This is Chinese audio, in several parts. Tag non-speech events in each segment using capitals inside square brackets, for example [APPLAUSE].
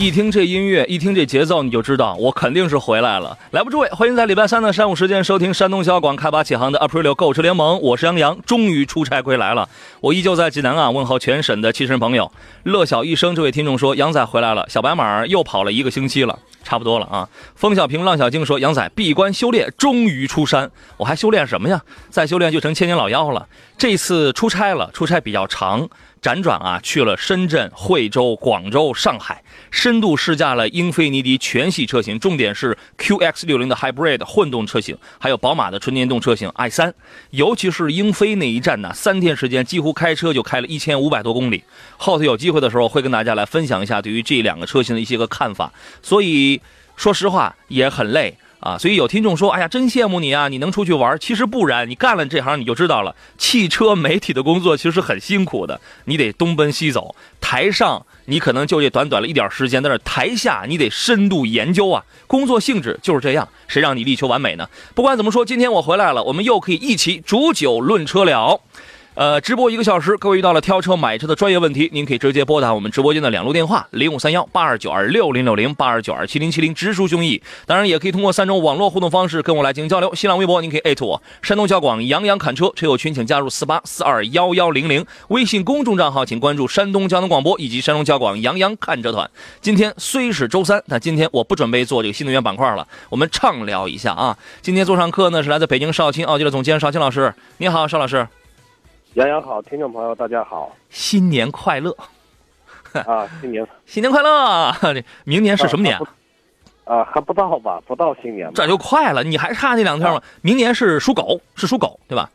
一听这音乐，一听这节奏，你就知道我肯定是回来了。来吧，诸位，欢迎在礼拜三的上午时间收听山东小广开拔启航的 Aprilio 购车联盟，我是杨洋，终于出差归来了。我依旧在济南啊，问候全省的汽车朋友。乐小一生这位听众说，杨仔回来了，小白马又跑了一个星期了。差不多了啊！风小平、浪小静说：“杨仔闭关修炼，终于出山。我还修炼什么呀？再修炼就成千年老妖了。这次出差了，出差比较长，辗转啊去了深圳、惠州、广州、上海，深度试驾了英菲尼迪全系车型，重点是 QX60 的 Hybrid 混动车型，还有宝马的纯电动车型 i3。尤其是英菲那一站呢，三天时间几乎开车就开了一千五百多公里。后头有机会的时候会跟大家来分享一下对于这两个车型的一些个看法。所以说实话也很累啊，所以有听众说：“哎呀，真羡慕你啊，你能出去玩。”其实不然，你干了这行你就知道了，汽车媒体的工作其实很辛苦的，你得东奔西走。台上你可能就这短短了一点时间，但是台下你得深度研究啊，工作性质就是这样，谁让你力求完美呢？不管怎么说，今天我回来了，我们又可以一起煮酒论车了。呃，直播一个小时，各位遇到了挑车买车的专业问题，您可以直接拨打我们直播间的两路电话：零五三幺八二九二六零六零八二九二七零七零，直抒胸臆。当然，也可以通过三种网络互动方式跟我来进行交流。新浪微博您可以艾特我，山东交广杨洋侃车，车友群请加入四八四二幺幺零零。微信公众账号请关注山东交通广播以及山东交广杨洋看车团。今天虽是周三，但今天我不准备做这个新能源板块了，我们畅聊一下啊。今天做上课呢是来自北京少卿奥迪的总监邵青老师，你好，邵老师。杨洋好，听众朋友大家好新年快乐，啊，新年新年快乐！这 [LAUGHS] 明年是什么年？啊还不到吧，不到新年吧，这就快了，你还差那两天吗？明年是属狗，是属狗，对吧？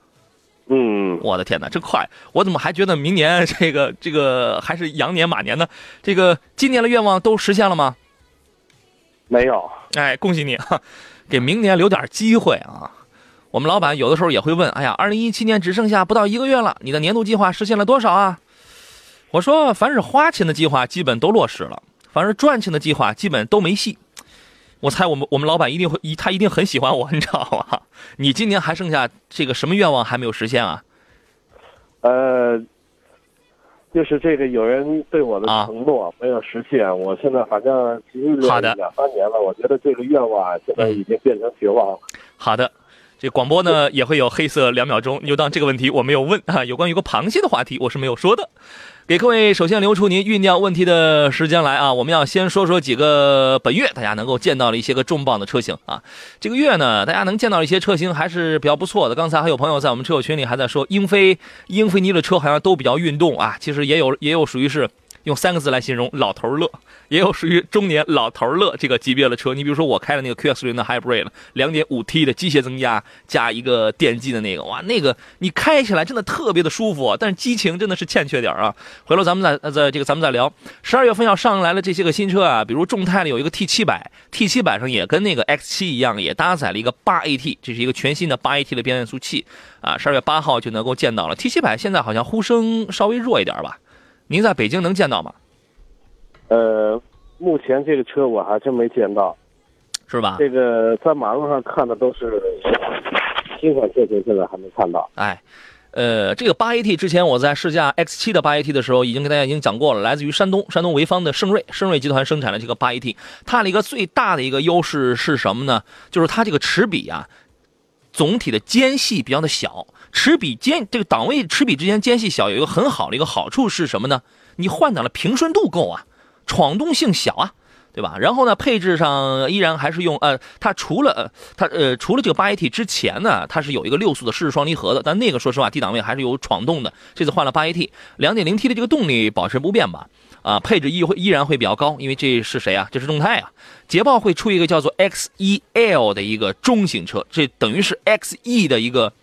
嗯，我的天哪，真快！我怎么还觉得明年这个这个还是羊年马年呢？这个今年的愿望都实现了吗？没有，哎，恭喜你，哈，给明年留点机会啊！我们老板有的时候也会问：“哎呀，二零一七年只剩下不到一个月了，你的年度计划实现了多少啊？”我说：“凡是花钱的计划基本都落实了，凡是赚钱的计划基本都没戏。”我猜我们我们老板一定会一，他一定很喜欢我，你知道吗？[LAUGHS] 你今年还剩下这个什么愿望还没有实现啊？呃，就是这个有人对我的啊承诺没有实现，我现在反正其实好的两三年了，我觉得这个愿望啊现在已经变成绝望了。好的，广播呢也会有黑色两秒钟，你就当这个问题我没有问啊。有关于个螃蟹的话题，我是没有说的。给各位首先留出您酝酿问题的时间来啊！我们要先说说几个本月大家能够见到的一些个重磅的车型啊。这个月呢，大家能见到一些车型还是比较不错的。刚才还有朋友在我们车友群里还在说，英菲、英菲尼的车好像都比较运动啊。其实也有也有属于是用三个字来形容老头乐，也有属于中年老头乐这个级别的车。你比如说我开的那个 QX 零的 Hybrid，两点五 T 的机械增压加一个电机的那个，哇，那个你开起来真的特别的舒服，但是激情真的是欠缺点啊。回头咱们再呃再这个咱们再聊。十二月份要上来了这些个新车啊，比如众泰的有一个 T 七百，T 七百上也跟那个 X 七一样，也搭载了一个八 AT，这是一个全新的八 AT 的变速器啊。十二月八号就能够见到了 T 七百，现在好像呼声稍微弱一点吧？您在北京能见到吗？呃，目前这个车我还真没见到，是吧？这个在马路上看的都是新款车型，现在还没看到。哎，呃，这个八 AT 之前我在试驾 X 七的八 AT 的时候，已经跟大家已经讲过了，来自于山东山东潍坊的盛瑞，盛瑞集团生产的这个八 AT，它的一个最大的一个优势是什么呢？就是它这个齿比啊，总体的间隙比较的小，齿比间这个档位齿比之间间隙小，有一个很好的一个好处是什么呢？你换挡的平顺度够啊，闯动性小啊。对吧？然后呢，配置上依然还是用呃，它除了呃，它呃，除了这个八 AT 之前呢，它是有一个六速的湿式双离合的，但那个说实话低档位还是有闯动的。这次换了八 AT，两点零 T 的这个动力保持不变吧。啊，配置依会依然会比较高，因为这是谁啊？这是众泰啊。捷豹会出一个叫做 X1L 的一个中型车，这等于是 XE 的一个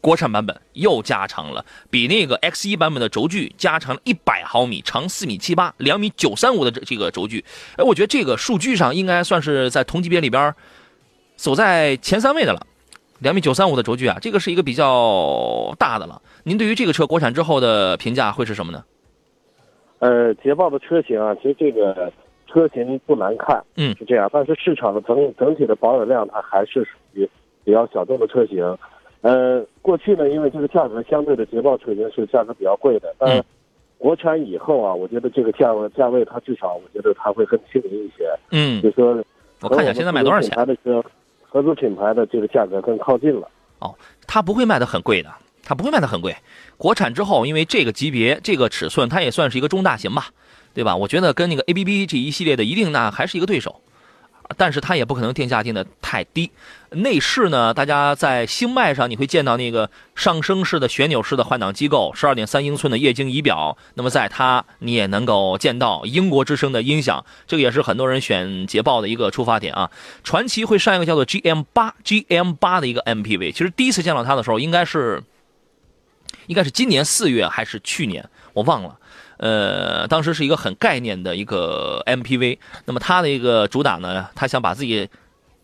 国产版本，又加长了，比那个 X 一版本的轴距加长了一百毫米，长四米七八，两米九三五的这这个轴距。哎，我觉得这个数据上应该算是在同级别里边走在前三位的了。两米九三五的轴距啊，这个是一个比较大的了。您对于这个车国产之后的评价会是什么呢？呃，捷豹的车型啊，其实这个车型不难看，嗯是这样，但是市场的整整体的保有量它还是属于比较小众的车型。呃，过去呢，因为这个价格相对的捷豹车型是价格比较贵的，但嗯是国产以后啊，我觉得这个价位价位它至少我觉得它会更亲民一些，嗯就，说我看一下现在卖多少钱？和我们自主品牌的车，合资品牌的这个价格更靠近了。哦它不会卖的很贵的，它不会卖的很贵。国产之后，因为这个级别、这个尺寸，它也算是一个中大型吧，对吧？我觉得跟那个 ABB 这一系列的一定那还是一个对手，但是它也不可能定价定的太低。内饰呢，大家在星脉上你会见到那个上升式的旋钮式的换挡机构，十二点三英寸的液晶仪表。那么在它你也能够见到英国之声的音响，这个也是很多人选捷豹的一个出发点啊。传奇会上一个叫做 GM 八 GM 八的一个 MPV，其实第一次见到它的时候应该是应该是今年四月还是去年，我忘了。呃，当时是一个很概念的一个 MPV，那么它的一个主打呢，它想把自己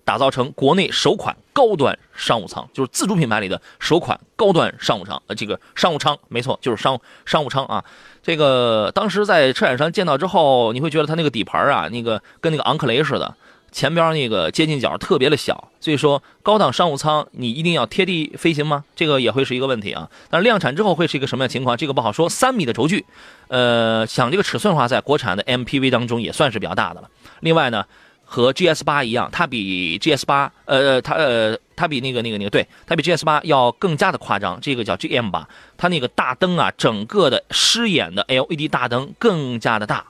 打造成国内首款高端商务舱，就是自主品牌里的首款高端商务舱。呃，这个商务舱没错，就是商商务舱啊。这个当时在车展上见到之后，你会觉得它那个底盘啊，那个跟那个昂克雷似的，前边那个接近角特别的小，所以说高档商务舱你一定要贴地飞行吗？这个也会是一个问题啊。但是量产之后会是一个什么样情况？这个不好说。三米的轴距，呃，想这个尺寸的话，在国产的 MPV 当中也算是比较大的了。另外呢，和 GS 八一样，它比 GS 八，呃，它呃，它比那个那个那个，对，它比 GS 八要更加的夸张。这个叫 GM 八，它那个大灯啊，整个的狮眼的 LED 大灯更加的大。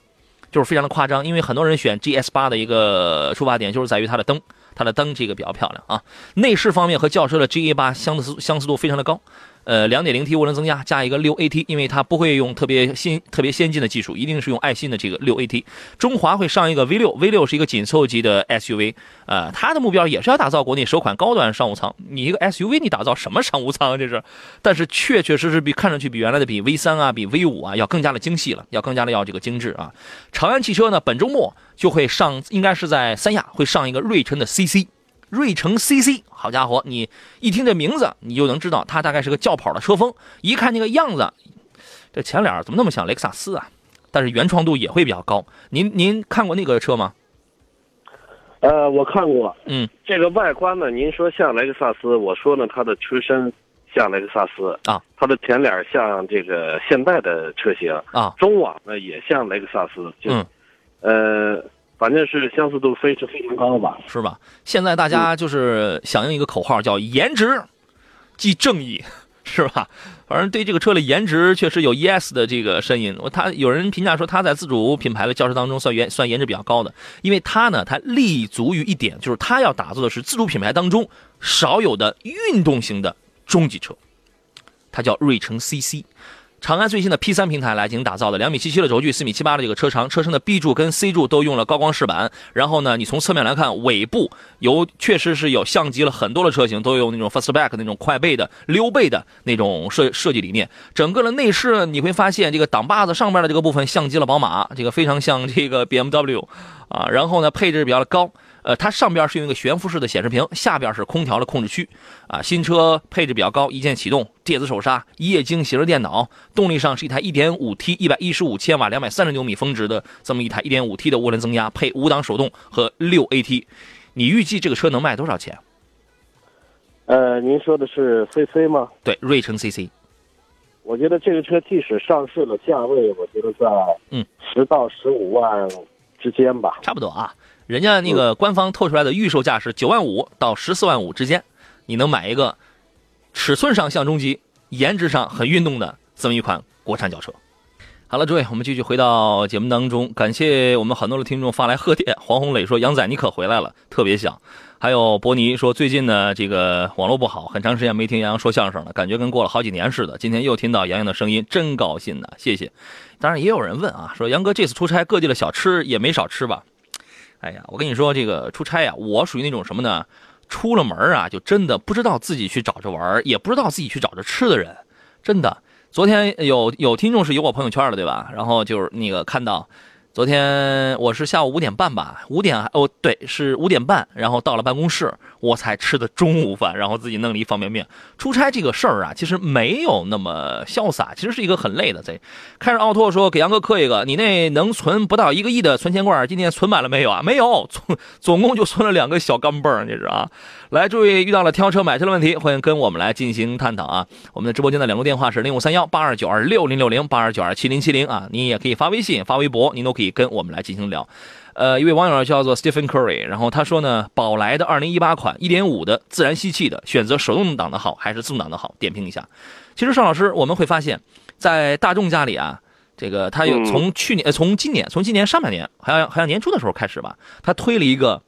就是非常的夸张，因为很多人选 GS 八的一个出发点就是在于它的灯，它的灯这个比较漂亮啊。内饰方面和轿车的 GA 八相似相似度非常的高，呃，2.0T 涡轮增压加一个六 AT，因为它不会用特别新特别先进的技术，一定是用爱信的这个六 AT。中华会上一个 V 六，V 六是一个紧凑级的 SUV，呃，它的目标也是要打造国内首款高端商务舱。你一个 SUV，你打造什么商务舱啊？这是，但是确确实实比看上去比原来的比 V 三啊，比 V 五啊要更加的精细了，要更加的要这个精致啊。长安汽车呢，本周末就会上，应该是在三亚会上一个瑞辰的 CC。瑞城 CC，好家伙，你一听这名字，你就能知道它大概是个轿跑的车风。一看那个样子，这前脸怎么那么像雷克萨斯啊？但是原创度也会比较高。您您看过那个车吗？呃，我看过，嗯，这个外观呢，您说像雷克萨斯，我说呢，它的车身像雷克萨斯啊，它的前脸像这个现代的车型啊，中网呢也像雷克萨斯，就、嗯，呃，反正是相似度非是非常高吧。是吧？现在大家就是响应一个口号，叫“颜值即正义”，是吧？反正对这个车的颜值确实有 ES 的这个声音。我他有人评价说，他在自主品牌的轿车当中算颜算颜值比较高的，因为它呢，它立足于一点，就是它要打造的是自主品牌当中少有的运动型的中级车，它叫瑞城 CC。长安最新的 P 3平台来进行打造的，两米七七的轴距，四米七八的这个车长，车身的 B 柱跟 C 柱都用了高光饰板。然后呢，你从侧面来看，尾部有确实是有像极了很多的车型，都有那种 fastback 那种快背的溜背的那种设设计理念。整个的内饰你会发现，这个挡把子上面的这个部分像极了宝马，这个非常像这个 BMW 啊。然后呢，配置比较的高。呃，它上边是用一个悬浮式的显示屏，下边是空调的控制区，啊，新车配置比较高，一键启动、电子手刹、液晶显示电脑，动力上是一台 1.5T 115千瓦、230牛米峰值的这么一台 1.5T 的涡轮增压，配五档手动和六 AT。你预计这个车能卖多少钱？呃，您说的是 CC 吗？对，瑞城 CC，我觉得这个车即使上市了，价位我觉得在嗯十到十五万之间吧。差不多啊。人家那个官方透出来的预售价是九万五到十四万五之间，你能买一个尺寸上像中级、颜值上很运动的这么一款国产轿车。好了，诸位，我们继续回到节目当中，感谢我们很多的听众发来贺电，黄红磊说：“杨仔你可回来了，特别想。”还有伯尼说，最近呢这个网络不好，很长时间没听杨洋说相声了，感觉跟过了好几年似的。今天又听到杨洋的声音，真高兴呢，谢谢。当然也有人问啊，说杨哥这次出差各地的小吃也没少吃吧？哎呀，我跟你说这个出差呀，我属于那种什么呢？出了门啊，就真的不知道自己去找着玩，也不知道自己去找着吃的人，真的。昨天有有听众是有我朋友圈的，对吧？然后就是那个看到。昨天我是下午五点半吧，五点哦对，是五点半，然后到了办公室，我才吃的中午饭，然后自己弄了一方便面。出差这个事儿啊，其实没有那么潇洒，其实是一个很累的。贼开始奥拓说给杨哥磕一个，你那能存不到一个亿的存钱罐，今天存满了没有啊？没有，总总共就存了两个小钢镚儿，这是啊。来，注意遇到了挑车买车的问题，欢迎跟我们来进行探讨啊！我们的直播间的两路电话是零五三幺八二九二六零六零八二九二七零七零啊，你也可以发微信、发微博，您都可以跟我们来进行聊。呃，一位网友叫做 Stephen Curry，然后他说呢，宝来的二零一八款一点五的自然吸气的，选择手动挡的好还是自动挡的好？点评一下。其实邵老师，我们会发现，在大众家里啊，这个他有从去年、呃从今年、从今年上半年，好像好像年初的时候开始吧，他推了一个。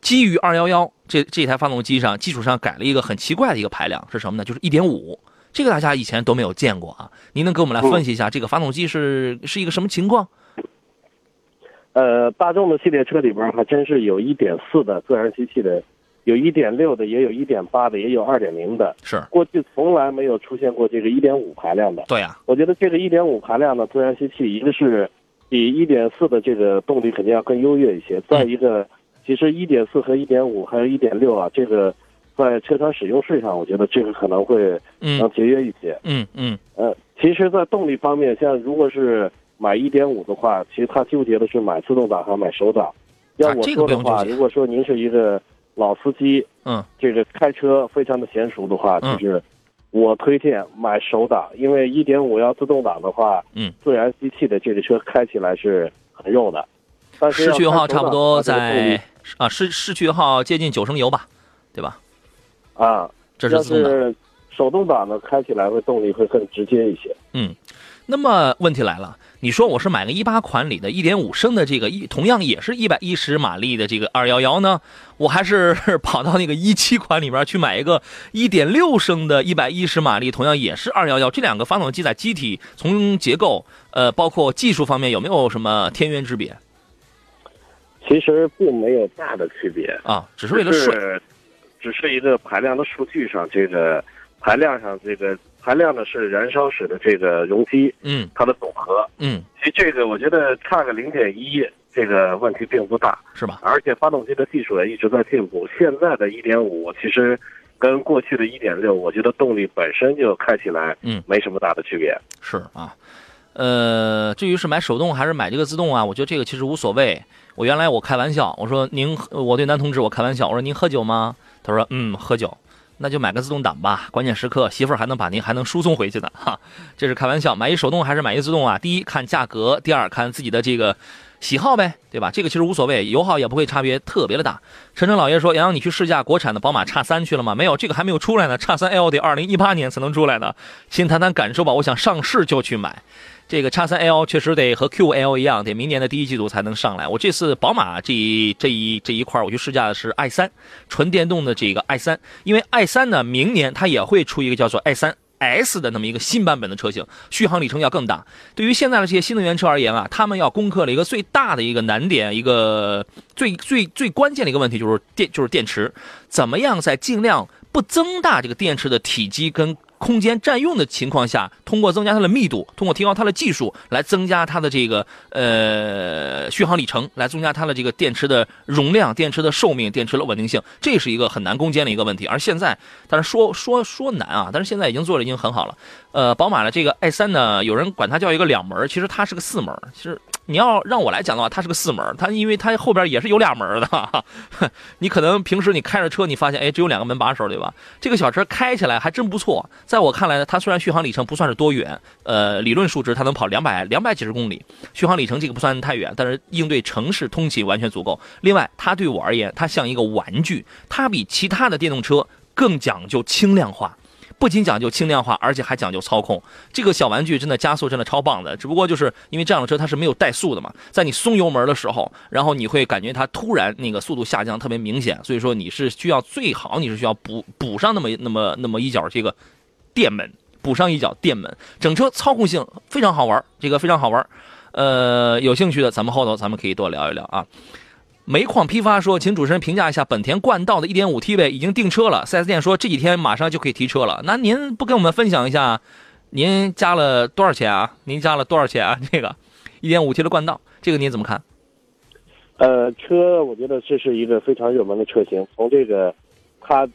基于二幺幺这这台发动机上基础上改了一个很奇怪的一个排量是什么呢？就是一点五，这个大家以前都没有见过啊。您能给我们来分析一下这个发动机是是一个什么情况？呃，大众的系列车里边还真是有一点四的自然吸气的，有一点六的，也有一点八的，也有二点零的。是过去从来没有出现过这个一点五排量的。对呀、我觉得这个一点五排量的自然吸气，一个是比一点四的这个动力肯定要更优越一些，再一个，其实一点四和一点五还有一点六啊，这个在车船使用税上，我觉得这个可能会嗯能节约一些。嗯嗯呃，其实，在动力方面，像如果是买一点五的话，其实他纠结的是买自动挡还是买手挡。要我啊这个说的话，如果说您是一个老司机，嗯这个开车非常的娴熟的话，嗯就是我推荐买手挡，因为一点五要自动挡的话，嗯，自然吸气的这个车开起来是很肉的。但是市区油耗差不多在啊市市区油耗接近九升油吧，对吧？啊，这是自动挡。是手动挡呢，开起来会动力会更直接一些。嗯，那么问题来了，你说我是买个一八款里的一点五升的这个一，同样也是一百一十马力的这个二幺幺呢，我还是 [LAUGHS] 跑到那个一七款里边去买一个一点六升的一百一十马力，同样也是二幺幺这两个发动机在机体从结构呃包括技术方面有没有什么天渊之别其实并没有大的区别。啊？只是为了税，是只是一个排量的数据上，这个排量上这个排量呢是燃烧室的这个容积嗯它的总和。嗯，其实这个我觉得差个零点一，这个问题并不大。是吧？而且发动机的技术也一直在进步。现在的1.5其实跟过去的一点六我觉得动力本身就开起来嗯没什么大的区别。是啊，呃，至于是买手动还是买这个自动啊，我觉得这个其实无所谓。我原来我开玩笑，我说您，我对男同志我开玩笑，我说您喝酒吗？他说嗯，喝酒，那就买个自动挡吧，关键时刻媳妇儿还能把您还能输送回去呢，哈，这是开玩笑。买一手动还是买一自动啊？第一看价格，第二看自己的这个喜好呗，对吧？这个其实无所谓，油耗也不会差别特别的大。晨晨老爷说：“杨洋，你去试驾国产的宝马叉三去了吗？没有，这个还没有出来呢。叉三 L 得二零一八年才能出来呢。先谈谈感受吧。我想上市就去买。这个叉三 L 确实得和 QL 一样，得明年的第一季度才能上来。我这次宝马这一这一这一块，我去试驾的是 i 三，纯电动的这个 i 三，因为 i 三呢，明年它也会出一个叫做 i 三。S 的那么一个新版本的车型，续航里程要更大。对于现在的这些新能源车而言啊，他们要攻克了一个最大的一个难点，一个最最最关键的一个问题就是电，就是电池，怎么样在尽量不增大这个电池的体积跟空间占用的情况下，通过增加它的密度，通过提高它的技术，来增加它的这个呃续航里程，来增加它的这个电池的容量、电池的寿命、电池的稳定性，这是一个很难攻坚的一个问题。而现在，但是说说说难啊，但是现在已经做的已经很好了。呃，宝马的这个 i 三呢，有人管它叫一个两门，其实它是个四门。其实你要让我来讲的话，它是个四门，它因为它后边也是有俩门的。[LAUGHS] 你可能平时你开着车，你发现哎只有两个门把手，对吧？这个小车开起来还真不错。在我看来呢，它虽然续航里程不算是多远，呃，理论数值它能跑两百两百几十公里，续航里程这个不算太远，但是应对城市通勤完全足够。另外，它对我而言，它像一个玩具，它比其他的电动车更讲究轻量化。不仅讲究轻量化，而且还讲究操控。这个小玩具真的加速真的超棒的，只不过就是因为这样的车它是没有怠速的嘛，在你松油门的时候，然后你会感觉它突然那个速度下降特别明显，所以说你是需要最好你是需要补补上那么那么那么一脚这个电门，补上一脚电门，整车操控性非常好玩，这个非常好玩。呃，有兴趣的咱们后头咱们可以多聊一聊啊。煤矿批发说，请主持人评价一下本田冠道的 1.5T 呗，已经订车了。4S 店说这几天马上就可以提车了。那您不跟我们分享一下，您加了多少钱啊？您加了多少钱啊？[LAUGHS] 这个 1.5T 的冠道，这个您怎么看？呃，车我觉得这是一个非常热门的车型，从这个它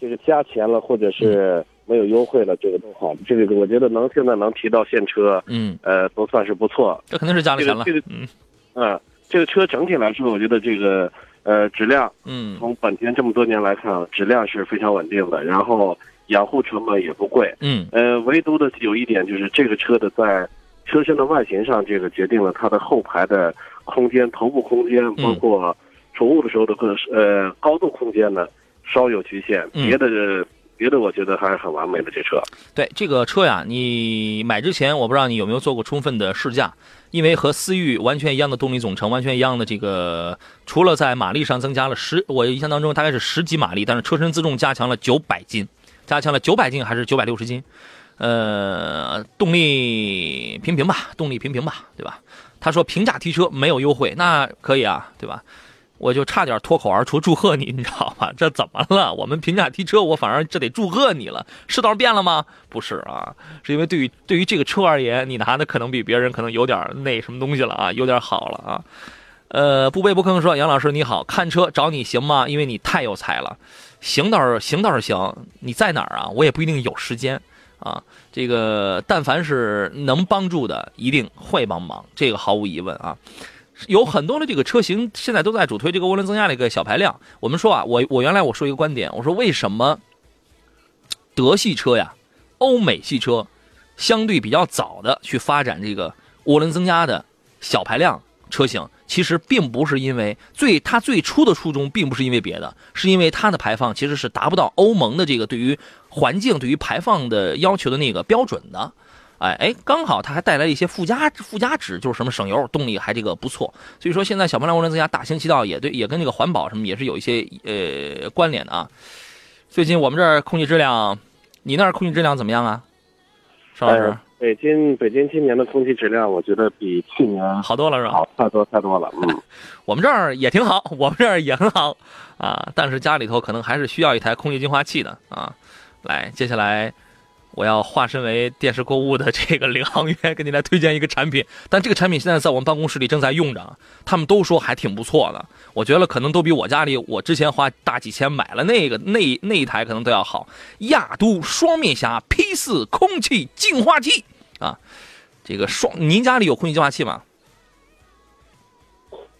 这个加钱了，或者是没有优惠了，这个都好。这个我觉得能现在能提到现车，嗯，呃，都算是不错。这肯定是加了钱了这个。这嗯嗯，这个车整体来说，我觉得这个呃质量，嗯从本田这么多年来看，啊质量是非常稳定的，然后养护成本也不贵。嗯呃，唯独的有一点就是这个车的在车身的外形上，这个决定了它的后排的空间、头部空间，嗯包括储物的时候的个呃高度空间呢稍有局限。嗯别的别的，我觉得还是很完美的这车。对这个车呀，你买之前我不知道你有没有做过充分的试驾，因为和思域完全一样的动力总成，完全一样的这个，除了在马力上增加了十，我印象当中大概是十几马力，但是车身自重加强了九百斤，加强了九百斤还是九百六十斤，呃，动力平平吧，动力平平吧，对吧？他说平价提车没有优惠，那可以啊，对吧？我就差点脱口而出祝贺你，你知道吧？这怎么了？我们平价提车，我反而这得祝贺你了。世道变了吗？不是啊，是因为对于对于这个车而言，你拿的可能比别人可能有点那什么东西了啊，有点好了啊。呃，不卑不吭说，杨老师你好，看车找你行吗？因为你太有才了，行倒是行倒是行，你在哪儿啊？我也不一定有时间啊。这个但凡是能帮助的，一定会帮忙，这个毫无疑问啊。有很多的这个车型现在都在主推这个涡轮增压的一个小排量。我们说啊，我我原来我说一个观点，我说为什么德系车呀、欧美系车相对比较早的去发展这个涡轮增压的小排量车型，其实并不是因为最它最初的初衷并不是因为别的，是因为它的排放其实是达不到欧盟的这个对于环境、对于排放的要求的那个标准的。哎哎，刚好它还带来了一些附加附加值，就是什么省油、动力还这个不错。所以说现在小排量涡轮增压大行其道，也对，也跟这个环保什么也是有一些呃关联的啊。最近我们这儿空气质量，你那儿空气质量怎么样啊？邵老师呃，北京北京今年的空气质量，我觉得比去年好多了是吧？好太多太多了。嗯，[LAUGHS] 我们这儿也挺好，我们这儿也很好啊，但是家里头可能还是需要一台空气净化器的啊。来，接下来我要化身为电视购物的这个领航员，给你来推荐一个产品。但这个产品现在在我们办公室里正在用着，他们都说还挺不错的。我觉得可能都比我家里我之前花大几千买了那个那那一台可能都要好。亚都双面侠 P 四空气净化器啊，这个双，您家里有空气净化器吗？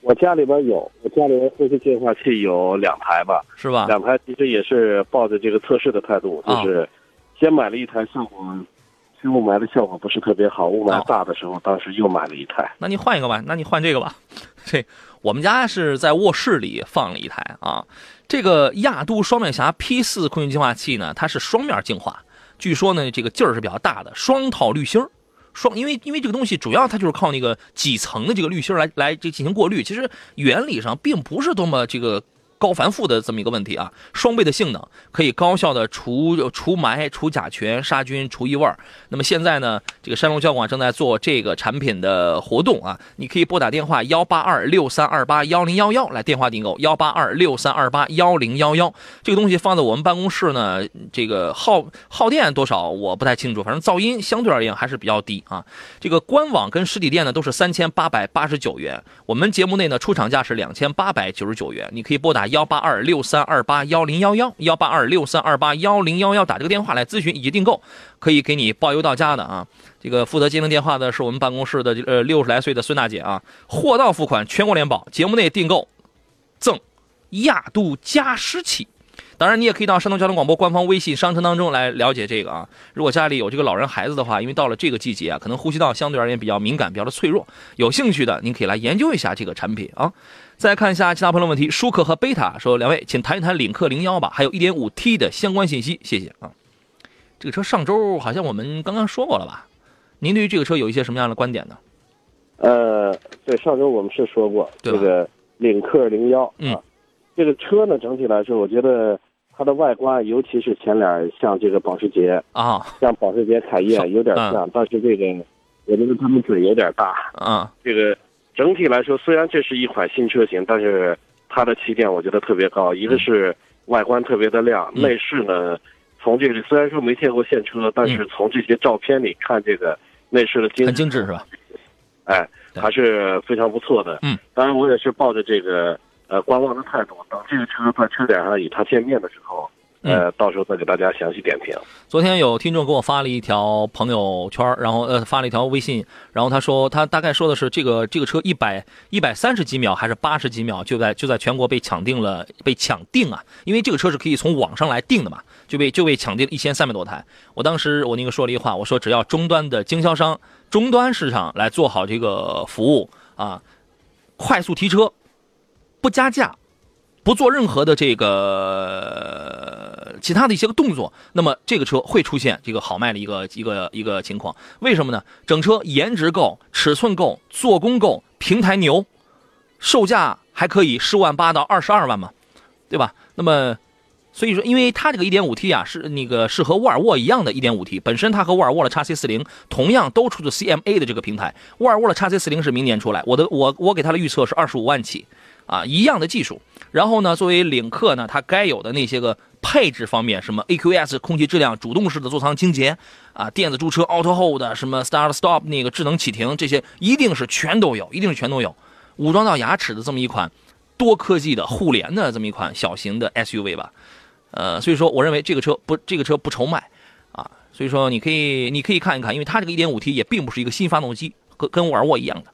我家里边有，我家里边空气净化器有两台吧，是吧？两台其实也是抱着这个测试的态度，啊就是先买了一台，效果其实雾霾的效果不是特别好，雾霾哦大的时候，当时又买了一台。那你换一个吧，那你换这个吧。[LAUGHS] 这我们家是在卧室里放了一台啊，这个亚都双面侠 P 四空气净化器呢，它是双面净化，据说呢这个劲儿是比较大的，双套滤芯儿。双，因为因为这个东西主要它就是靠那个几层的这个滤芯儿来来这进行过滤，其实原理上并不是多么这个高繁复的这么一个问题啊。双倍的性能可以高效的除除霾、除甲醛、杀菌、除异味。那么现在呢，这个山东交广正在做这个产品的活动啊，你可以拨打电话幺八二六三二八幺零幺幺来电话订购幺八二六三二八幺零幺幺。这个东西放在我们办公室呢，这个耗耗电多少我不太清楚，反正噪音相对而言还是比较低啊。这个官网跟实体店呢都是三千八百八十九元，我们节目内呢出厂价是两千八百九十九元，你可以拨打幺八二六三二八幺零幺幺幺八二六三二八幺零幺幺打这个电话来咨询以及订购，可以给你包邮到家的啊。这个负责接听电话的是我们办公室的呃六十来岁的孙大姐啊，货到付款，全国联保，节目内订购赠亚度加湿器。当然，你也可以到山东交通广播官方微信商城当中来了解这个啊。如果家里有这个老人孩子的话，因为到了这个季节啊，可能呼吸道相对而言比较敏感，比较的脆弱，有兴趣的您可以来研究一下这个产品啊。再看一下其他朋友问题，舒克和贝塔说，两位请谈一谈领克零幺吧，还有一点五 T 的相关信息，谢谢啊。这个车上周好像我们刚刚说过了吧？您对于这个车有一些什么样的观点呢？呃，对，上周我们是说过这个领克零幺嗯啊，这个车呢整体来说，我觉得它的外观，尤其是前脸像这个保时捷，啊像保时捷凯是宴有点嗯像，但是这个我觉得他们嘴有点大。啊这个整体来说，虽然这是一款新车型，但是它的起点我觉得特别高。一个是外观特别的亮，嗯内饰呢，从这个虽然说没见过现车，但是从这些照片里看，这个内饰的精很精致是吧？哎，还是非常不错的。嗯，当然我也是抱着这个呃观望的态度，等这个车在车展上与它见面的时候，呃，到时候再给大家详细点评。昨天有听众给我发了一条朋友圈，然后呃发了一条微信，然后他说他大概说的是这个这个车一百一百三十几秒还是八十几秒就在就在全国被抢定了，被抢定啊！因为这个车是可以从网上来订的嘛，就被就被抢定了一千三百多台。我当时我那个说了一句话，我说只要终端的经销商、终端市场来做好这个服务啊，快速提车，不加价，不做任何的这个其他的一些个动作，那么这个车会出现这个好卖的一个一个一个情况。为什么呢？整车颜值够，尺寸够，做工够，平台牛，售价还可以十五万八到二十二万嘛，对吧？那么。所以说，因为它这个 1.5T 啊，是那个是和沃尔沃一样的 1.5T，本身它和沃尔沃的 x C40 同样都出自 CMA 的这个平台。沃尔沃的 x C40 是明年出来，我的我我给它的预测是二十五万起，啊，一样的技术。然后呢，作为领克呢，它该有的那些个配置方面，什么 AQS 空气质量主动式的座舱清洁啊，电子驻车 Auto Hold，什么 Start Stop 那个智能启停，这些一定是全都有，一定是全都有，武装到牙齿的这么一款多科技的互联的这么一款小型的 SUV 吧。呃，所以说我认为这个车不这个车不愁卖啊，所以说你可以你可以看一看，因为它这个 1.5T 也并不是一个新发动机，跟跟沃尔沃一样的。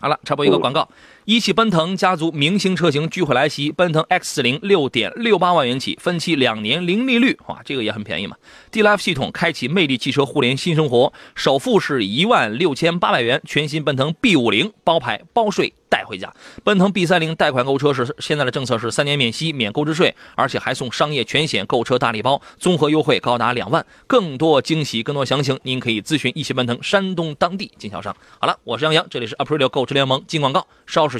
好了，插播一个广告。一汽奔腾家族明星车型聚会来袭，奔腾 X 4 0六点六八万元起，分期两年零利率，哇，这个也很便宜嘛。Dlife 系统开启魅力汽车互联新生活，首付是一万六千八百元，全新奔腾 B 五零包牌包税带回家。奔腾 B 三零贷款购车是现在的政策是三年免息免购置税，而且还送商业全险购车大礼包，综合优惠高达两万。更多惊喜，更多详情，您可以咨询一汽奔腾山东当地经销商。好了，我是杨洋，这里是 Aprilio 购车联盟进广告，稍事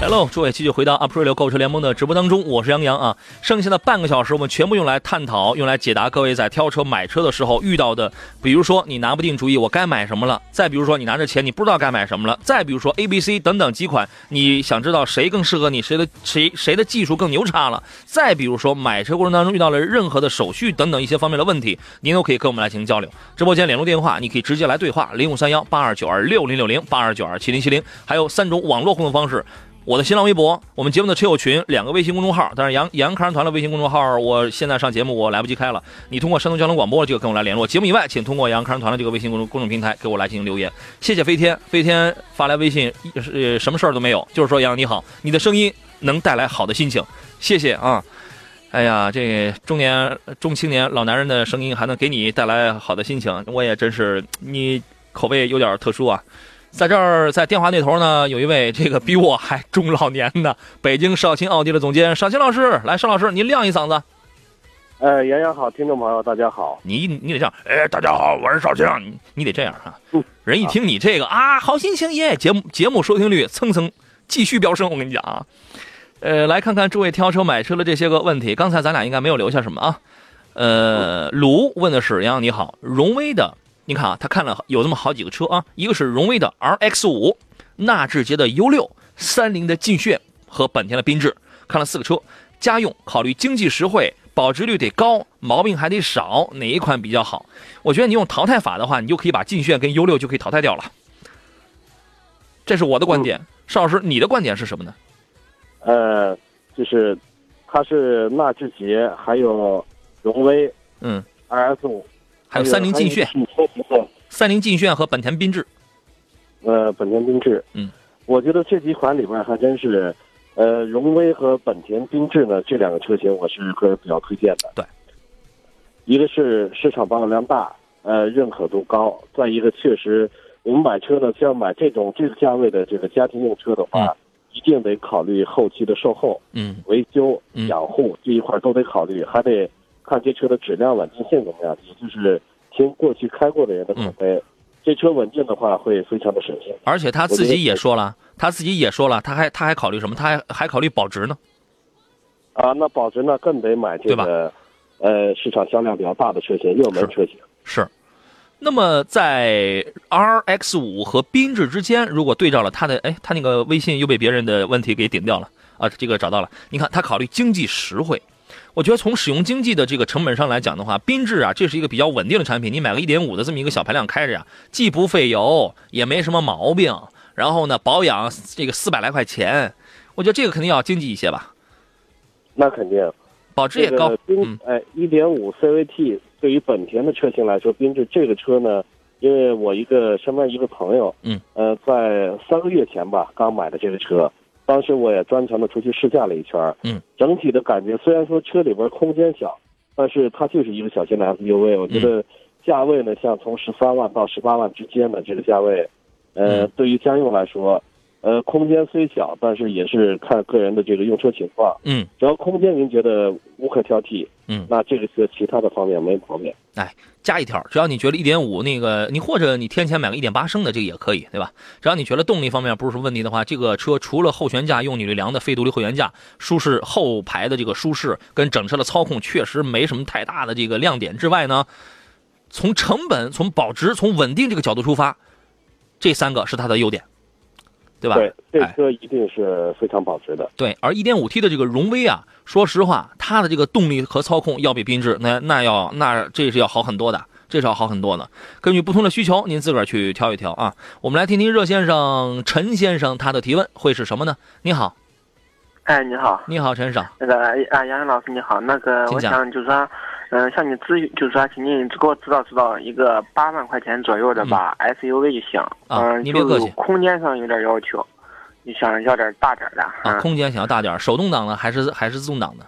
来喽，诸位继续回到 Aprilio 购车联盟的直播当中，我是杨洋啊。剩下的半个小时，我们全部用来探讨，用来解答各位在挑车买车的时候遇到的，比如说你拿不定主意，我该买什么了；再比如说你拿着钱，你不知道该买什么了；再比如说 A、B、C 等等几款，你想知道谁更适合你，谁的谁谁的技术更牛叉了；再比如说买车过程当中遇到了任何的手续等等一些方面的问题，您都可以跟我们来进行交流。直播间联络电话，你可以直接来对话零五三幺八二九二六零六零八二九二七零七零，还有三种网络互动方式。我的新浪微博，我们节目的车友群，两个微信公众号，但是杨杨康团的微信公众号，我现在上节目我来不及开了。你通过山东交通广播这个跟我来联络，节目以外，请通过杨康团的这个微信公众公众平台给我来进行留言。谢谢飞天，飞天发来微信，呃，什么事儿都没有，就是说杨你好，你的声音能带来好的心情，谢谢啊。哎呀，这中年、中青年老男人的声音还能给你带来好的心情，我也真是你口味有点特殊啊。在这儿，在电话那头呢，有一位这个比我还中老年的北京少卿奥迪的总监少卿老师，来，邵老师，您亮一嗓子，呃，杨洋好，听众朋友大家好。你你得这样，哎，大家好，我是少卿，你你得这样哈、嗯人一听你这个啊，好心情耶，节目节目收听率蹭蹭继续飙升，我跟你讲啊。呃，来看看诸位挑车买车的这些个问题，刚才咱俩应该没有留下什么啊。呃，卢问的是杨洋你好，荣威的，你看啊，他看了有这么好几个车啊，一个是荣威的 RX 五，纳智捷的 U 六，三菱的劲炫和本田的缤智，看了四个车，家用考虑经济实惠。保值率得高，毛病还得少，哪一款比较好？我觉得你用淘汰法的话，你就可以把劲炫跟 U 六就可以淘汰掉了。这是我的观点，邵老师，你的观点是什么呢？呃，就是它是纳智捷，还有荣威嗯，RS 五，还有三菱劲炫、三菱劲炫和本田缤智。呃，本田缤智，嗯，我觉得这几款里边还真是，呃，荣威和本田缤智呢这两个车型，我是个人比较推荐的。对，一个是市场保有量大，呃，认可度高；再一个，确实我们买车呢，像买这种这个价位的这个家庭用车的话，一定得考虑后期的售后、嗯。维修、嗯。养护这一块都得考虑，还得看这车的质量稳定性怎么样，也就是听过去开过的人的口碑。这车稳定的话，会非常的省心。而且他自己也说了，他自己也说了，他还他还考虑什么？他还还考虑保值呢。啊，那保值呢更得买这个，呃，市场销量比较大的车型，热门车型。是。那么在 RX 五和缤智之间，如果对照了他的，哎，他那个微信又被别人的问题给顶掉了啊，这个找到了。你看他考虑经济实惠，我觉得从使用经济的这个成本上来讲的话，缤智啊，这是一个比较稳定的产品。你买个1.5的这么一个小排量开着呀，既不费油，也没什么毛病。然后呢，保养这个四百来块钱，我觉得这个肯定要经济一些吧，那肯定，保值也高这个。缤嗯哎，一点五 CVT 对于本田的车型来说，缤智这个车呢，因为我一个身边一个朋友，嗯，呃，在三个月前吧，刚买的这个车，当时我也专程的出去试驾了一圈儿，嗯，整体的感觉虽然说车里边空间小，但是它就是一个小型的 SUV，我觉嗯得价位呢，像从十三万到十八万之间的这个价位，呃，嗯。对于家用来说，呃，空间虽小，但是也是看个人的这个用车情况。嗯，只要空间您觉得无可挑剔，嗯那这个车其他的方面没毛病。加一条，只要你觉得一点五那个，你或者你添钱买个一点八升的，这个也可以，对吧？只要你觉得动力方面不是什么问题的话，这个车除了后悬架用扭力梁的非独立后悬架，舒适后排的这个舒适跟整车的操控确实没什么太大的这个亮点之外呢，从成本、从保值、从稳定这个角度出发，这三个是它的优点，对吧？对，这哎车一定是非常保值的。对，而 1.5T 的这个荣威啊，说实话，它的这个动力和操控要比缤智那那要那这是要好很多的，这是要好很多的。根据不同的需求，您自个儿去挑一挑啊。我们来听听热先生陈先生他的提问会是什么呢？你好，哎，你好，你好，陈先生，那个啊，杨洋老师你好，那个我想就是说，嗯、向你咨询，就是说，请你给我指导指导一个八万块钱左右的吧、SUV 就行，啊嗯、就是您别客气空间上有点要求，你想要点大点的，啊，嗯空间想要大点儿，手动挡的还是还是自动挡的？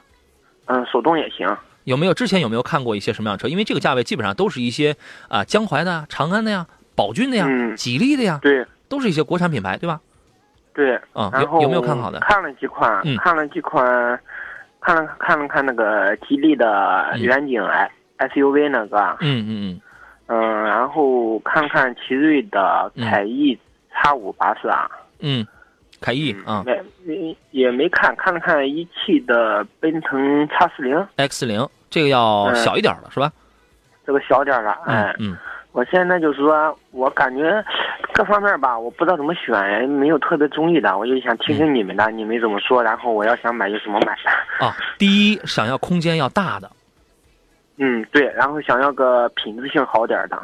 嗯，手动也行，有没有之前有没有看过一些什么样的车？因为这个价位基本上都是一些啊江淮的、长安的呀、宝骏的呀、嗯吉利的呀，对都是一些国产品牌，对吧？对，啊，有有没有看好的？看了几款，嗯看了几款，看了看了看那个吉利的嗯。远景 S SUV 那个，嗯嗯嗯，然后看看奇瑞的嗯。凯翼叉五八四啊。嗯嗯，凯翼啊。没没也没看，看了看一汽的奔腾叉四零，，X 零这个要嗯。小一点的是吧？这个小点儿了。哎。嗯，嗯我现在就是说，我感觉各方面吧，我不知道怎么选，没有特别中意的，我就想听听你们的，你们怎么说，然后我要想买就怎么买。啊，第一想要空间要大的，嗯，对，然后想要个品质性好点的，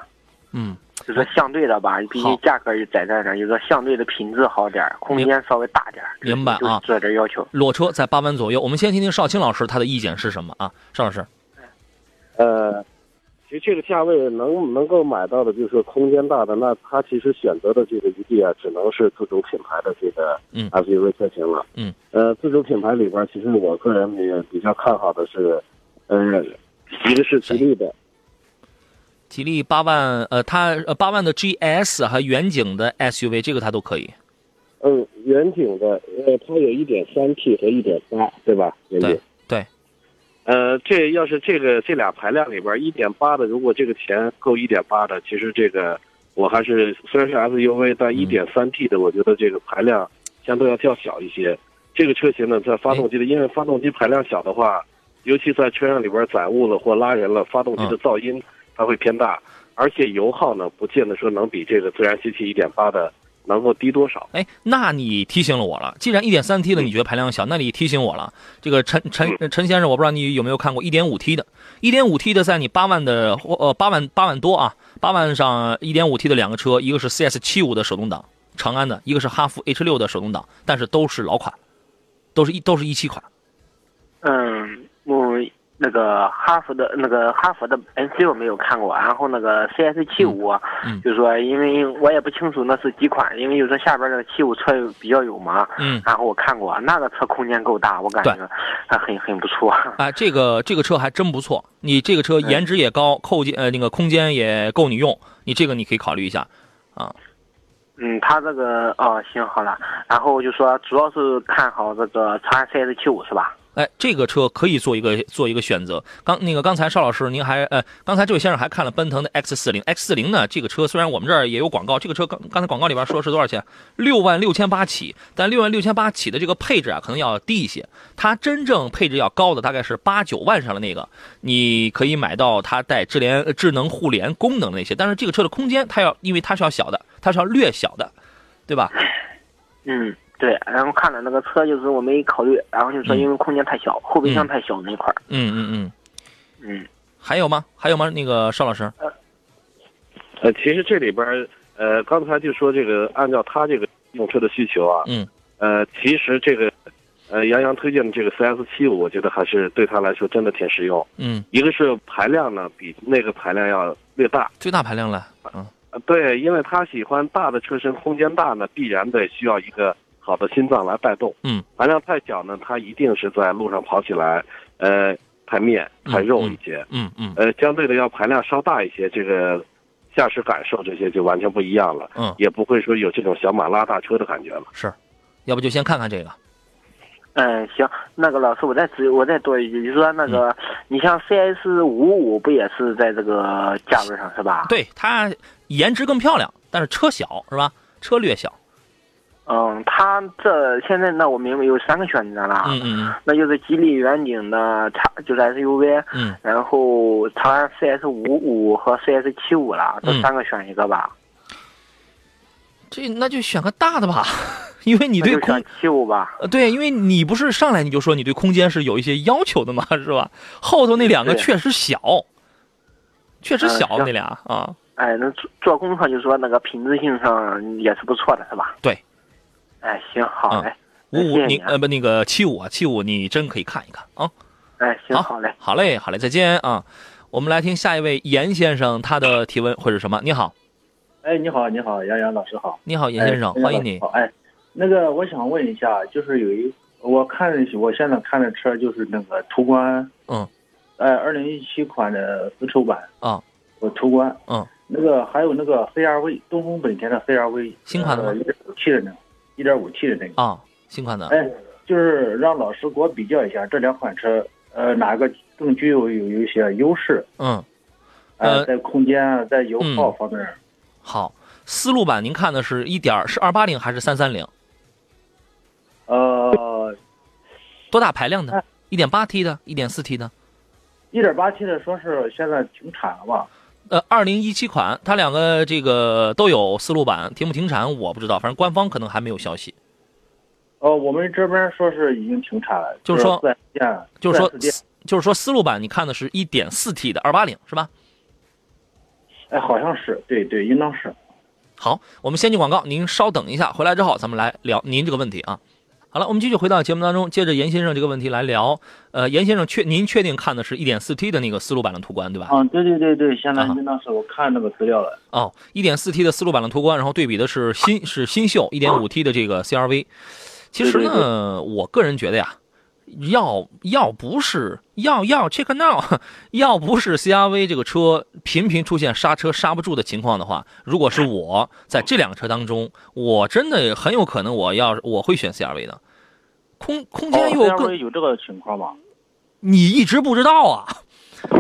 嗯，就是相对的吧，毕竟价格也在这儿呢，有个相对的品质好点儿，空间稍微大点儿。明白啊就这点要求。裸车在八万左右。我们先听听邵青老师他的意见是什么啊？邵老师，呃，其实这个价位能能够买到的，就是说空间大的，那它其实选择的这个余地啊，只能是自主品牌的这个嗯 SUV 车型了。嗯，呃，自主品牌里边，其实我个人也比较看好的是，呃，一个是吉利的，吉利八万，呃，它呃八万的 GS 和远景的 SUV 这个它都可以。嗯，远景的，呃，它有一点三 T 和一点八，对吧？对。对，呃，这要是这个这俩排量里边，一点八的，如果这个钱够一点八的，其实这个我还是虽然是 SUV，但嗯。一点三 T 的，我觉得这个排量相对要较小一些。这个车型呢，在发动机的，因为发动机排量小的话，尤其在车辆里边载物了或拉人了，发动机的噪音它会偏大，而且油耗呢，不见得说能比这个自然吸气一点八的能够低多少。哎，那你提醒了我了。既然一点三 T 的你觉得排量小，那你提醒我了。这个陈陈陈先生，我不知道你有没有看过一点五 T 的一点五 T 的在你八万的呃八万八万多啊，八万上一点五 T 的两个车，一个是 CS 七五的手动挡，长安的，一个是哈弗 H 六的手动挡，但是都是老款，都是一都是一七款。嗯，我那个哈佛的那个哈佛的 N C 我没有看过，然后那个 CS 七五、嗯就是说因为我也不清楚那是几款，因为有时候下边那个七五车比较有嘛，嗯，然后我看过那个车空间够大，我感觉还很很不错。啊，这个这个车还真不错，你这个车颜值也高，扣件呃那个空间也够你用，你这个你可以考虑一下啊。嗯，他这个哦行好了，然后就说主要是看好这个长安 CS 七五是吧？哎，这个车可以做一个做一个选择。刚那个刚才邵老师您还呃，刚才这位先生还看了奔腾的 X 四零，X 四零呢这个车虽然我们这儿也有广告，这个车刚刚才广告里边说是多少钱？六万六千八起，但六万六千八起的这个配置啊可能要低一些，它真正配置要高的大概是八九万上的那个，你可以买到它带智联智能互联功能那些，但是这个车的空间它要因为它是要小的，它是要略小的，对吧？嗯，对，然后看了那个车就是我没考虑，然后就说因为空间太小，后备箱太小那块儿，嗯嗯嗯，嗯。还有吗？还有吗？那个邵老师，呃，其实这里边儿，呃，刚才就说这个，按照他这个用车的需求啊，嗯，呃，其实这个，呃，杨洋推荐的这个 CS 七五，我觉得还是对他来说真的挺实用。嗯，一个是排量呢，比那个排量要略大，最大排量了，嗯。呃对，因为他喜欢大的车身，空间大呢，必然得需要一个好的心脏来带动。嗯，排量太小呢，它一定是在路上跑起来，呃，太面太肉一些。嗯嗯呃，相对的要排量稍大一些，这个驾驶感受这些就完全不一样了，嗯，也不会说有这种小马拉大车的感觉了。是，要不就先看看这个。嗯行，那个老师我再只我再多一句，就说那个、你像 CS 五五不也是在这个价位上是吧？对，它颜值更漂亮，但是车小是吧？车略小。嗯，他这现在那我明白有三个选择了，嗯嗯那就是吉利远景的叉就是 SUV，嗯然后长安 CS 五五和 CS 七五了，这嗯三个选一个吧。这那就选个大的吧，[LAUGHS] 因为你对空七五吧。呃对，因为你不是上来你就说你对空间是有一些要求的嘛，[LAUGHS] 是吧？后头那两个确实小，确实小嗯那俩啊。哎，那做做工上就说那个品质性上也是不错的，是吧？对。哎，行，好嘞。五五你呃不那个七五啊七五你真可以看一看啊。哎，行，好好嘞。好嘞好嘞，再见啊。我们来听下一位严先生他的提问会是什么？你好，哎，你好，你好，杨洋老师好，你好，严先生，哎欢迎你。好，哎，那个我想问一下，就是有一，我看我现在看的车就是那个途观，嗯，哎，二零一七款的丝绸版啊，我途观，嗯，那个还有那个 CRV，东风本田的 CRV，新款的吗一点五 T 的那个，一点五 T 的那个，啊，新款的。哎，就是让老师给我比较一下这两款车，呃，哪个更具有有有一些优势？嗯，呃呃，在空间啊，在油耗方面，好，思路版您看的是一点是二八零还是三三零？呃，多大排量的哎？一点八 T 的，一点四 T 的。一点八 T 的说是现在停产了吧？呃，二零一七款，它两个这个都有思路版，停不停产我不知道，反正官方可能还没有消息。呃，我们这边说是已经停产了，就是说就是说，就是说思路版你看的是一点四 T 的二八零是吧？哎，好像是，对对，应当是。好，我们先进广告，您稍等一下，回来之后咱们来聊您这个问题啊。好了，我们继续回到节目当中，接着严先生这个问题来聊。呃，严先生确您确定看的是一点四 T 的那个思路版的途观对吧？嗯，对对对对，现在啊应当是我看那个资料了。哦，一点四 T 的思路版的途观，然后对比的是新是新秀一点五 T 的这个 CRV。其实呢，对对我个人觉得呀，要要不是要要 check now，[LAUGHS] 要不是 CRV 这个车频频出现刹车刹不住的情况的话，如果是我在这两个车当中，我真的很有可能我要我会选 CRV 的，空空间又更、有这个情况吗？你一直不知道啊。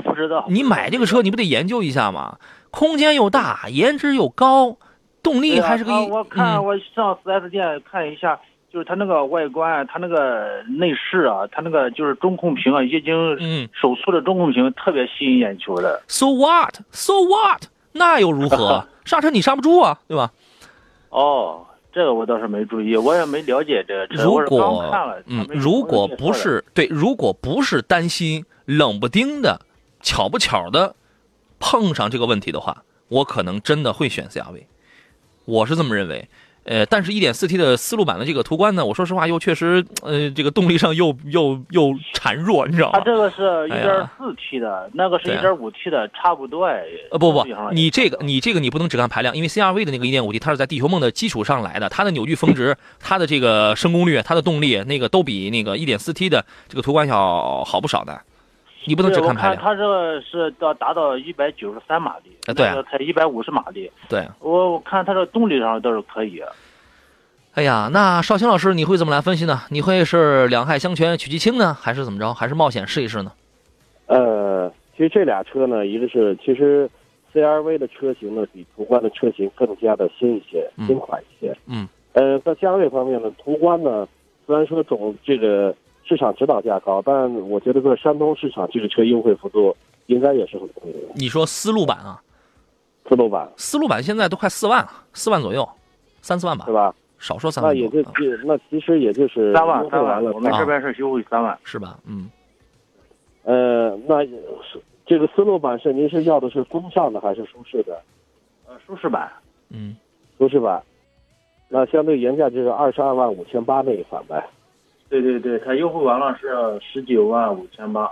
不知道。你买这个车，你不得研究一下吗？空间又大，颜值又高，动力还是个我看嗯我上 4S 店看一下，就是它那个外观，它那个内饰啊，它那个就是中控屏啊，液晶嗯手触的中控屏特别吸引眼球的。，so what？so what？那又如何？[LAUGHS] 刹车你刹不住啊，对吧？哦，这个我倒是没注意，我也没了解这个车，如果。嗯如果不是对，如果不是担心冷不丁的、巧不巧的碰上这个问题的话，我可能真的会选 CRV，我是这么认为。呃，但是 1.4T 的思路版的这个途观呢，我说实话又确实，呃，这个动力上又又又孱弱，你知道吗？它这个是一点四 T 的，那个是一点五 T 的，差不多哎。呃，不不你这个你这个你不能只看排量，因为 CRV 的那个 1.5T 它是在地球梦的基础上来的，它的扭矩峰值、它的这个升功率、它的动力，那个都比那个 1.4T 的这个途观要好不少的。你不能只看排量，看它这个是到达到一百九十三马力，啊对啊才一百五十马力。对。我我看它这动力上倒是可以。哎呀，那少卿老师，你会怎么来分析呢？你会是两害相权取其轻呢，还是怎么着？还是冒险试一试呢？呃，其实这俩车呢，一个是其实 CRV 的车型呢比途观的车型更加的新一些嗯、新款一些。嗯。呃，在价位方面呢，途观呢虽然说总这个市场指导价高，但我觉得在山东市场这个车优惠幅度应该也是很贵的。你说思路版啊，思路版思路版现在都快四万了，四万左右，三四万吧是，吧？少说三万那也就就那其实也就是三万三万，了我们啊这边是优惠三万。是吧？嗯，呃，那是这个思路版是您是要的是风尚的还是舒适的？呃，舒适版。嗯，舒适版，那相对原价就是二十二万五千八那一款呗。对对对，它优惠完了是十九万五千八。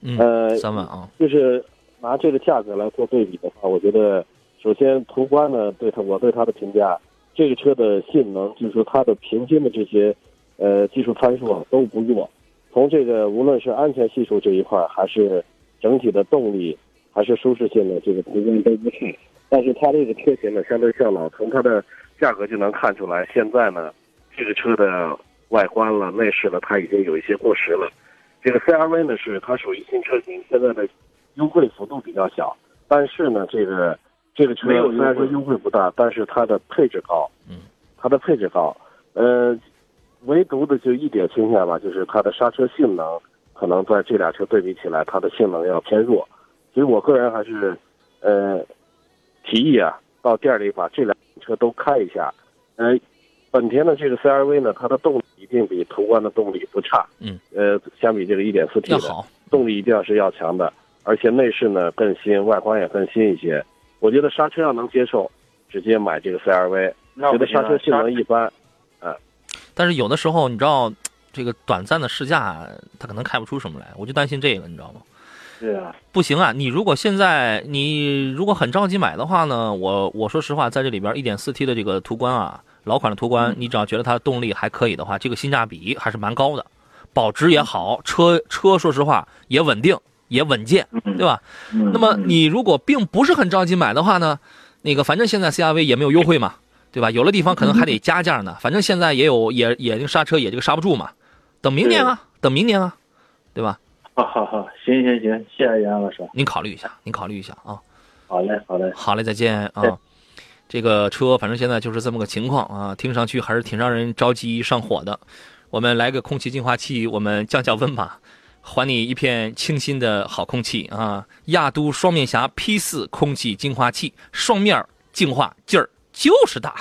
嗯，呃，三万啊，就是拿这个价格来做对比的话，我觉得首先途观呢，对它我对它的评价，这个车的性能，就是说它的平均的这些呃技术参数啊都不弱。从这个无论是安全系数这一块，还是整体的动力，还是舒适性的这个途观都不差。但是它这个车型呢相对较老，从它的价格就能看出来，现在呢这个车的外观了、内饰了，它已经有一些过时了。这个 CRV 呢是它属于新车型，现在的优惠幅度比较小，但是呢，这个这个车没有虽然说优惠不大，但是它的配置高，嗯，它的配置高，呃，唯独的就一点缺陷吧，就是它的刹车性能可能在这俩车对比起来，它的性能要偏弱。所以我个人还是，呃，提议啊，到店里把这辆车都开一下。呃，本田的这个 CRV 呢，它的动定比途观的动力不差。嗯，呃，相比这个 1.4T 的要好，动力一定要是要强的，而且内饰呢更新，外观也更新一些。我觉得刹车要能接受，直接买这个 CRV。觉得刹车性能一般，但是有的时候你知道，这个短暂的试驾，它可能开不出什么来，我就担心这个，你知道吗？对啊，不行啊！你如果现在你如果很着急买的话呢，我我说实话，在这里边一点四 T 的这个途观啊，老款的途观，你只要觉得它动力还可以的话，这个性价比还是蛮高的，保值也好，车车说实话也稳定也稳健，嗯对吧？嗯那么你如果并不是很着急买的话呢，那个反正现在 CRV 也没有优惠嘛，对吧？有的地方可能还得加价呢，反正现在也有也也这个刹车也这个刹不住嘛，等明年啊，等明年啊，对吧？好好好，行行行，谢谢杨老师。您考虑一下，您考虑一下啊。好嘞，好嘞。好嘞，再见啊。这个车反正现在就是这么个情况啊，听上去还是挺让人着急上火的。我们来个空气净化器，我们降降温吧，还你一片清新的好空气啊！亚都双面侠 P 四空气净化器，双面净化劲儿就是大，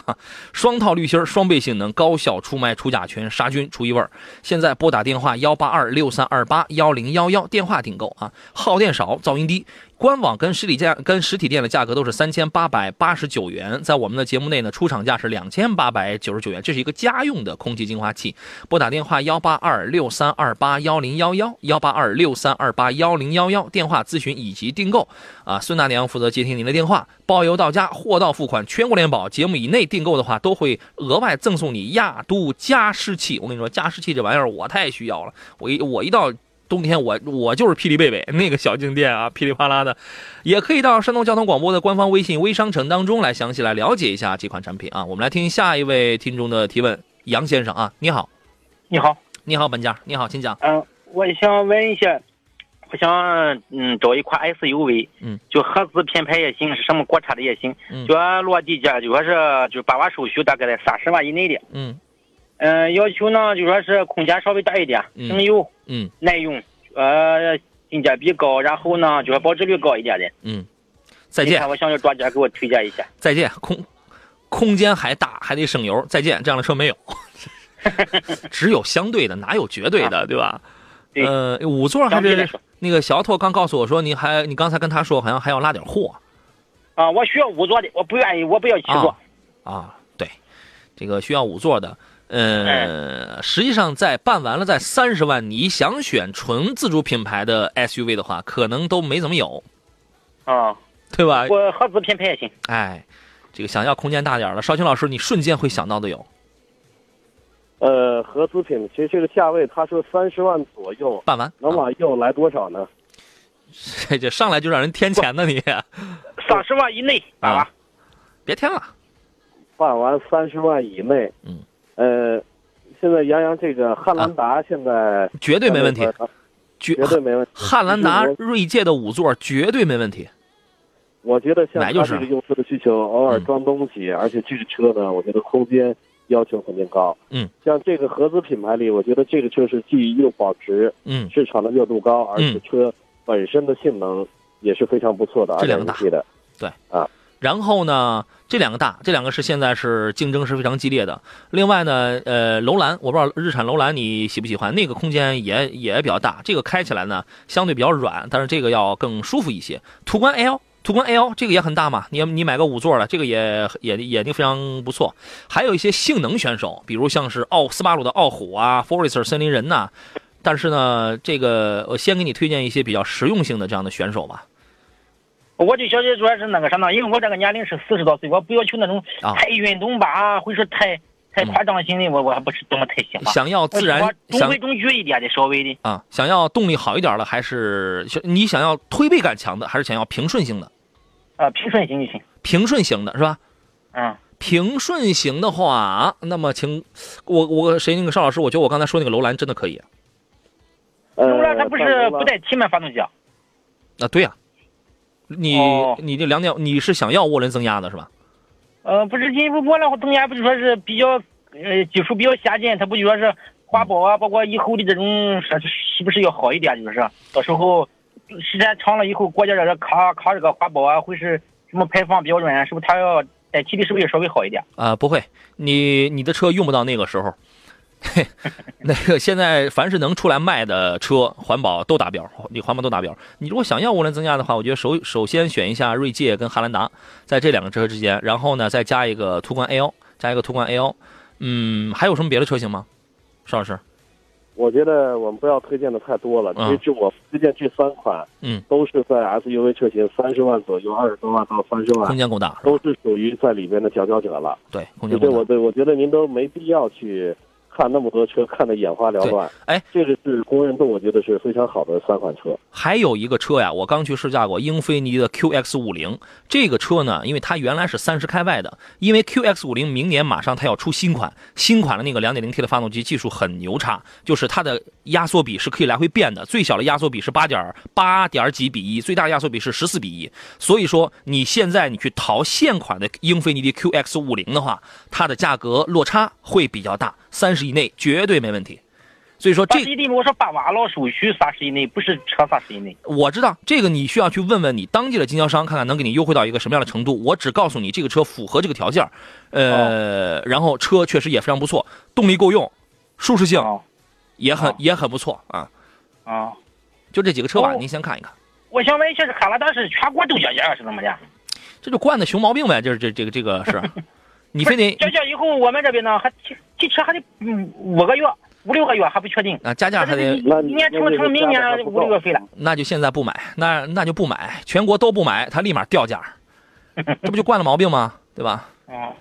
双套滤芯，双倍性能，高效出卖、除甲醛、杀菌、除异味。现在拨打电话幺八二六三二八幺零幺幺电话订购啊，耗电少，噪音低。官网跟实体价跟实体店的价格都是三千八百八十九元，在我们的节目内呢，出厂价是两千八百九十九元。这是一个家用的空气净化器，拨打电话幺八二六三二八幺零幺幺幺八二六三二八幺零幺幺，电话咨询以及订购。啊，孙大娘负责接听您的电话，包邮到家，货到付款，全国联保。节目以内订购的话，都会额外赠送你亚都加湿器。我跟你说，加湿器这玩意儿我太需要了，我一我一到。冬天我我就是霹雳贝贝 [LAUGHS] 那个小静电啊，噼里啪啦的，也可以到山东交通广播的官方微信微商城当中来详细来了解一下这款产品啊。我们来听下一位听众的提问，杨先生啊，你好，你好，你好，本家，你好，请讲。嗯、我想问一下，我想嗯找一款 SUV，嗯，就合资品牌也行，是什么国产的也行，嗯。就按落地价就说是就办完手续大概在三十万以内的，嗯。嗯、要求呢就说是空间稍微大一点，嗯。省油、嗯。耐用，呃性价比高，然后呢就说保值率高一点的。嗯，再见。我想要专家给我推荐一下。再见，空空间还大，还得省油。再见，这样的车没有，[LAUGHS] 只有相对的，哪有绝对的，对吧？对呃，五座还是那个小拓刚告诉我说，你还你刚才跟他说好像还要拉点货啊，我需要五座的，我不愿意，我不要七座。啊？对，这个需要五座的。呃，实际上在办完了，在三十万，你想选纯自主品牌的 SUV 的话，可能都没怎么有，啊，[LAUGHS] 对吧？我合资品牌也行。哎，这个想要空间大点儿的，少卿老师，你瞬间会想到的有呃，合资品其实这个价位，他说三十万左右，办完，能啊往右来多少呢？这 [LAUGHS] 这上来就让人添钱呢，[LAUGHS] 你三十万以内，办完。别添了。办完三十万以内，嗯，呃，现在杨洋这个汉兰达现在绝对没问题，绝绝对没问题。汉兰达锐界的五座绝对没问题。我觉得像买就是他这个用车的需求，偶尔嗯装东西，而且这个车呢，我觉得空间要求肯定高。嗯，像这个合资品牌里，我觉得这个车是既又保值，嗯，市场的热度高，而且嗯车本身的性能也是非常不错的，这两个大对啊。然后呢，这两个大，这两个是现在是竞争是非常激烈的。另外呢，呃，楼兰，我不知道日产楼兰你喜不喜欢，那个空间也也比较大，这个开起来呢相对比较软，但是这个要更舒服一些。途观 L。途观 L 这个也很大嘛，你你买个五座的，这个也也也就非常不错。还有一些性能选手，比如像是奥斯巴鲁的奥虎啊，Forester 森林人呐、但是呢，这个我先给你推荐一些比较实用性的这样的选手吧。我就晓得主要是那个啥呢，因为我这个年龄是四十多岁，我不要求那种啊太运动吧，或者说太太夸张型的，我我还不是多么太喜欢。想要自然中想规中矩一点的，稍微的。啊，想要动力好一点的，还是你想要推背感强的，还是想要平顺型的？啊，平顺型就行。平顺型的是吧？嗯，平顺型的话，那么请我我谁那个邵老师，我觉得我刚才说那个楼兰真的可以楼兰它不是不带气门发动机啊？对呀、你、哦你这两点你是想要涡轮增压的是吧？呃，不是，因为我那东西不就说是比较呃技术比较先进，它不就说是环保啊，包括以后的这种是是不是要好一点？就是到时候时间长了以后，国家这个卡卡这个环保啊，会是什么排放标准啊？是不是它要代替的是不是要稍微好一点？啊、不会，你你的车用不到那个时候。嘿，[LAUGHS] 那个现在凡是能出来卖的车，环保都达标，你环保都达标。你如果想要涡轮增压的话，我觉得首首先选一下锐界跟汉兰达，在这两个车之间，然后呢再加一个途观 L，加一个途观 L。嗯，还有什么别的车型吗？邵老师？我觉得我们不要推荐的太多了。嗯其实就我推荐这三款，嗯，都是在 SUV 车型三十万左右，二十多万到三十万，空间够大，都是属于在里边的佼佼者了。对，空对对，间够大。我对我觉得您都没必要去看那么多车，看得眼花缭乱。哎，这个是公认度，我觉得是非常好的三款车。还有一个车呀，我刚去试驾过英菲尼的 QX 五零。这个车呢，因为它原来是三十开外的，因为 QX 五零明年马上它要出新款，新款的那个 2.0T 的发动机技术很牛叉，就是它的压缩比是可以来回变的，最小的压缩比是八点八点几比一，最大的压缩比是十四比一。所以说你现在你去淘现款的英菲尼迪 QX 五零的话，它的价格落差会比较大，三十以内绝对没问题。所以说这八十以内，我说办完了手续三十以内，不是车三十以内。我知道这个，你需要去问问你当地的经销商，看看能给你优惠到一个什么样的程度。我只告诉你这个车符合这个条件儿，呃，然后车确实也非常不错，动力够用，舒适性哦也很、哦也很不错啊。啊，就这几个车吧，哦您先看一看。我想问一下，是汉兰达是全国都降价是怎么的？这就惯的熊毛病呗，就是这这个这个是，[LAUGHS] 你非得降价以后，我们这边呢还提提车还得嗯五个月、五六个月还不确定。啊加价还得一年成成明年五六月份了。那就现在不买，那那就不买，全国都不买，它立马掉价，[LAUGHS] 这不就惯了毛病吗？对吧？嗯，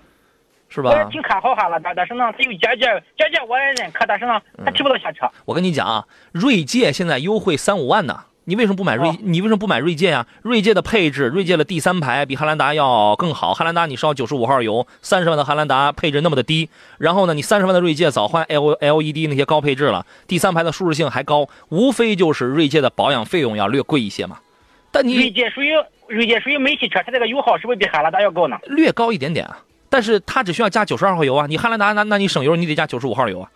是吧我也？挺看好哈了，但，但是呢，他又加价，加价我也认可，但是呢，嗯它提不到下车。我跟你讲啊，锐界现在优惠三五万呢，你为什么不买锐？哦你为什么不买锐界呀、锐界的配置，锐界的第三排比汉兰达要更好。汉兰达你烧九十五号油，三十万的汉兰达配置那么的低，然后呢，你三十万的锐界早换 L LED 那些高配置了，第三排的舒适性还高，无非就是锐界的保养费用要略贵一些嘛。但你锐界属于锐界属于美系车，它这个油耗是不是比汉兰达要高呢？略高一点点啊，但是它只需要加九十二号油啊，你汉兰达那那你省油你得加九十五号油啊，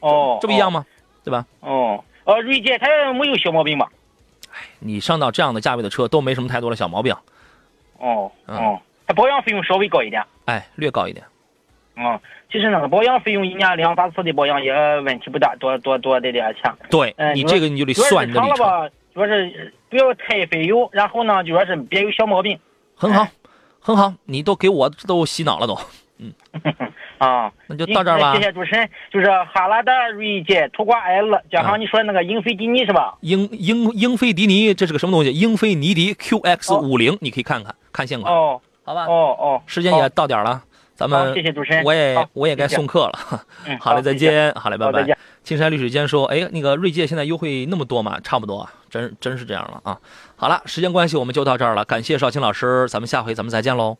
哦，这不一样吗？对吧？哦，呃，锐界它没有小毛病吧？你上到这样的价位的车都没什么太多的小毛病。哦嗯哦，它保养费用稍微高一点。哎，略高一点。啊、其实那个保养费用一年两三次的保养也问题不大，多多多得点钱。对嗯，你这个你就得算你的里程，长了吧，主要是不要太费油，然后呢，主要是别有小毛病很好，很好，你都给我都洗脑了都，[LAUGHS] 啊。那就到这儿吧谢。谢主持人，就是哈拉达、锐界、途观 L，加上你说那个英菲迪尼是吧？英英英菲迪尼这是个什么东西？英菲尼迪 QX 五零，你可以看看看现款，哦好吧？哦哦，时间也到点了，咱们谢谢主持人我也我也该送客了。嗯，[LAUGHS] 好嘞，再。见。好嘞，拜拜。青山绿水间说，哎，那个锐界现在优惠那么多吗？差不多啊，真真是这样了啊。好了，时间关系我们就到这儿了，感谢少青老师，咱们下回咱们再见喽。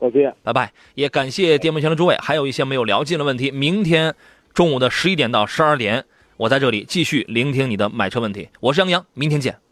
再见。拜拜，也感谢电波圈的诸位，还有一些没有聊尽的问题，明天中午的十一点到十二点，我在这里继续聆听你的买车问题。我是杨洋，明天见。